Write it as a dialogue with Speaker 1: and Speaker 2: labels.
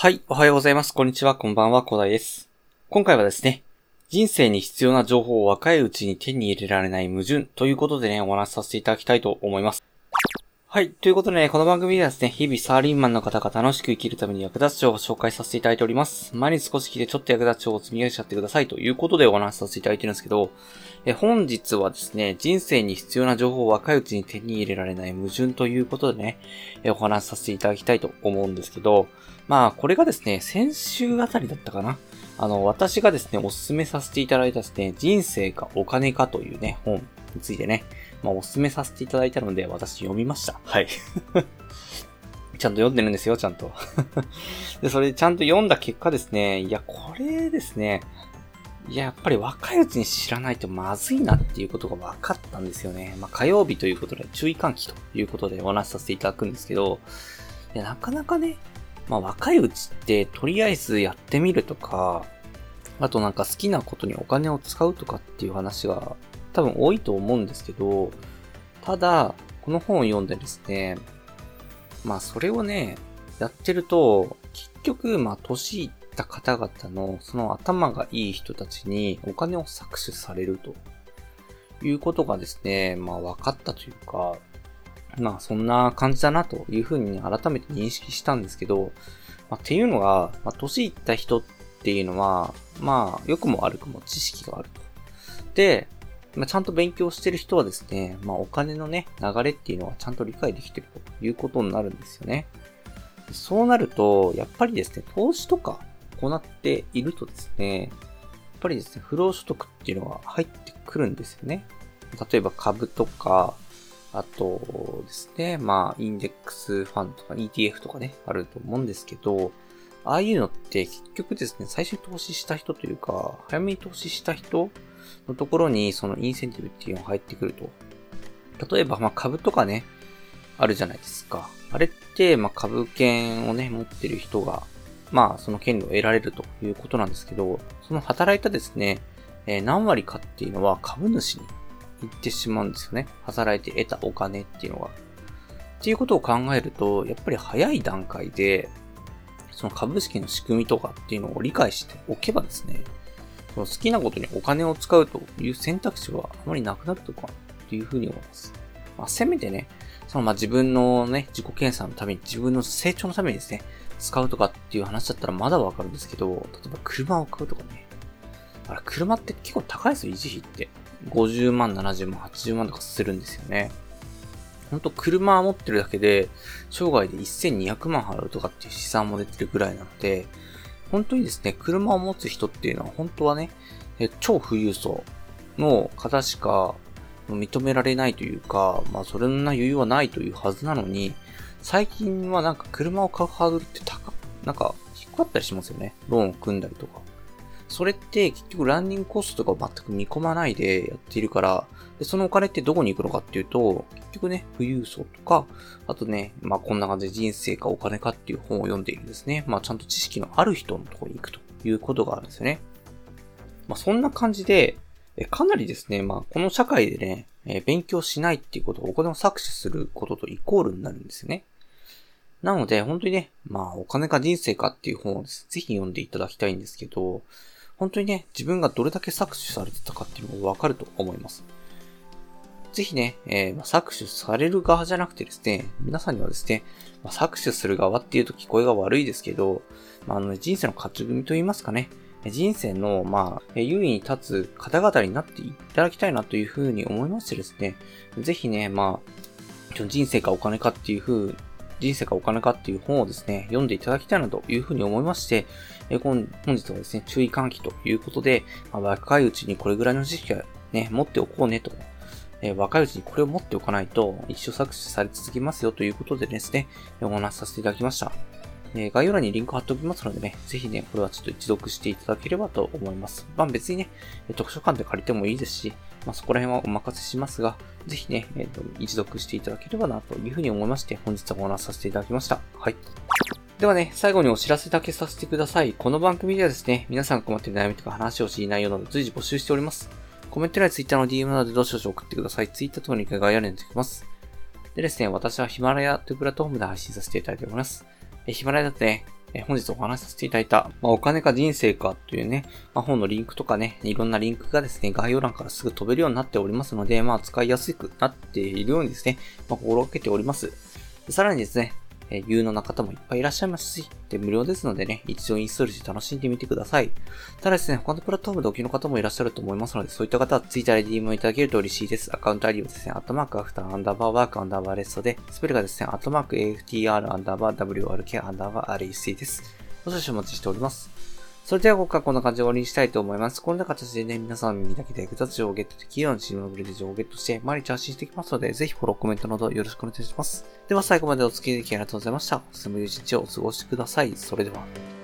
Speaker 1: はい、おはようございます。こんにちは、こんばんは、小田です。今回はですね、人生に必要な情報を若いうちに手に入れられない矛盾ということでね、お話しさせていただきたいと思います。はい。ということでね、この番組ではですね、日々サーリンマンの方が楽しく生きるために役立つ情報を紹介させていただいております。毎日少し聞いてちょっと役立つ情報を積み上げちゃってくださいということでお話しさせていただいてるんですけど、え本日はですね、人生に必要な情報を若いうちに手に入れられない矛盾ということでね、えお話しさせていただきたいと思うんですけど、まあ、これがですね、先週あたりだったかな。あの、私がですね、おすすめさせていただいたですね、人生かお金かというね、本についてね、まあ、おすすめさせていただいたので、私読みました。はい。ちゃんと読んでるんですよ、ちゃんと。で、それちゃんと読んだ結果ですね、いや、これですね、いや、やっぱり若いうちに知らないとまずいなっていうことが分かったんですよね。まあ、火曜日ということで注意喚起ということでお話しさせていただくんですけど、いや、なかなかね、まあ、若いうちって、とりあえずやってみるとか、あとなんか好きなことにお金を使うとかっていう話が多分多いと思うんですけど、ただ、この本を読んでですね、まあそれをね、やってると、結局、まあ年いった方々のその頭がいい人たちにお金を搾取されるということがですね、まあ分かったというか、まあそんな感じだなというふうに改めて認識したんですけど、まあ、っていうのが、まあ、年いった人っていうのは、まあ良くも悪くも知識があると。で、まあ、ちゃんと勉強してる人はですね、まあお金のね、流れっていうのはちゃんと理解できてるということになるんですよね。そうなると、やっぱりですね、投資とか行っているとですね、やっぱりですね、不労所得っていうのが入ってくるんですよね。例えば株とか、あとですね、まあ、インデックスファンとか ETF とかね、あると思うんですけど、ああいうのって結局ですね、最初に投資した人というか、早めに投資した人のところにそのインセンティブっていうのが入ってくると。例えば、まあ株とかね、あるじゃないですか。あれって、まあ株券をね、持ってる人が、まあその権利を得られるということなんですけど、その働いたですね、えー何割かっていうのは株主に行ってしまうんですよね。働いて得たお金っていうのが。っていうことを考えると、やっぱり早い段階で、その株式の仕組みとかっていうのを理解しておけばですね、その好きなことにお金を使うという選択肢はあまりなくなるとかっていうふうに思います。まあ、せめてね、そのまあ自分のね、自己検査のために、自分の成長のためにですね、使うとかっていう話だったらまだわかるんですけど、例えば車を買うとかね。あれ、車って結構高いですよ、維持費って。50万、70万、80万とかするんですよね。ほんと車持ってるだけで、生涯で1200万払うとかっていう試算も出てるぐらいなので、本当にですね、車を持つ人っていうのは本当はね、超富裕層の方しか認められないというか、まあそんな余裕はないというはずなのに、最近はなんか車を買うハードルって高、なんか低かったりしますよね。ローンを組んだりとか。それって結局ランニングコストとかを全く見込まないでやっているから、でそのお金ってどこに行くのかっていうと、結局ね、富裕層とか、あとね、まあこんな感じで人生かお金かっていう本を読んでいるんですね。まあちゃんと知識のある人のところに行くということがあるんですよね。まあそんな感じで、かなりですね、まあこの社会でね、え勉強しないっていうことをお金を搾取することとイコールになるんですよね。なので、本当にね、まあ、お金か人生かっていう本をぜひ読んでいただきたいんですけど、本当にね、自分がどれだけ搾取されてたかっていうのがわかると思います。ぜひね、えーま、搾取される側じゃなくてですね、皆さんにはですね、まあ、搾取する側っていうと聞こえが悪いですけど、まあ、あの人生の勝ち組と言いますかね、人生の、まあ、優位に立つ方々になっていただきたいなというふうに思いましてですね、ぜひね、まあ、人生かお金かっていうふう人生かお金かっていう本をですね、読んでいただきたいなというふうに思いまして、え本本日はですね、注意喚起ということで、まあ、若いうちにこれぐらいの知識はね、持っておこうねと。え若いうちにこれを持っておかないと一生搾取され続けますよということでですね、お話しさせていただきました。え概要欄にリンク貼っておきますのでね、ぜひね、これはちょっと一読していただければと思います。まあ別にね、図書館で借りてもいいですし、まあそこら辺はお任せしますが、ぜひね、えーと、一読していただければなというふうに思いまして、本日はお話しさせていただきました。はい。ではね、最後にお知らせだけさせてください。この番組ではですね、皆さんが困っている悩みとか話を知りないようなど随時募集しております。コメント欄や Twitter の DM などでどしどし送ってください。Twitter とのリンクが概要欄に出てきます。でですね、私はヒマラヤというプラットフォームで配信させていただいております。えヒマラヤだとね、え本日お話しさせていただいた、まあ、お金か人生かというね、まあ、本のリンクとかね、いろんなリンクがですね、概要欄からすぐ飛べるようになっておりますので、まあ、使いやすくなっているようにですね、まあ、心がけております。さらにですね、え有能な方もいっぱいいらっしゃいますし、で、無料ですのでね、一応インストールして楽しんでみてください。ただですね、他のプラットフォームでお聴きの方もいらっしゃると思いますので、そういった方は Twitter で DM をいただけると嬉しいです。アカウント ID はですね、アットマーク after アンダーバー work アンダーバー rest で、スペルがですね、アットマーク AFTR アンダーバー WRK アンダーバー REC です。ご少々お待ちしております。それでは今回はこんな感じで終わりにしたいと思います。こんな形でね、皆さんにだけで役立つ情報をゲットできるようにチームのブレで情報をゲットして、毎日発信していきますので、ぜひフォロー、コメントなどよろしくお願いします。では最後までお付き合いできありがとうございました。おすすめ一日をお過ごしください。それでは。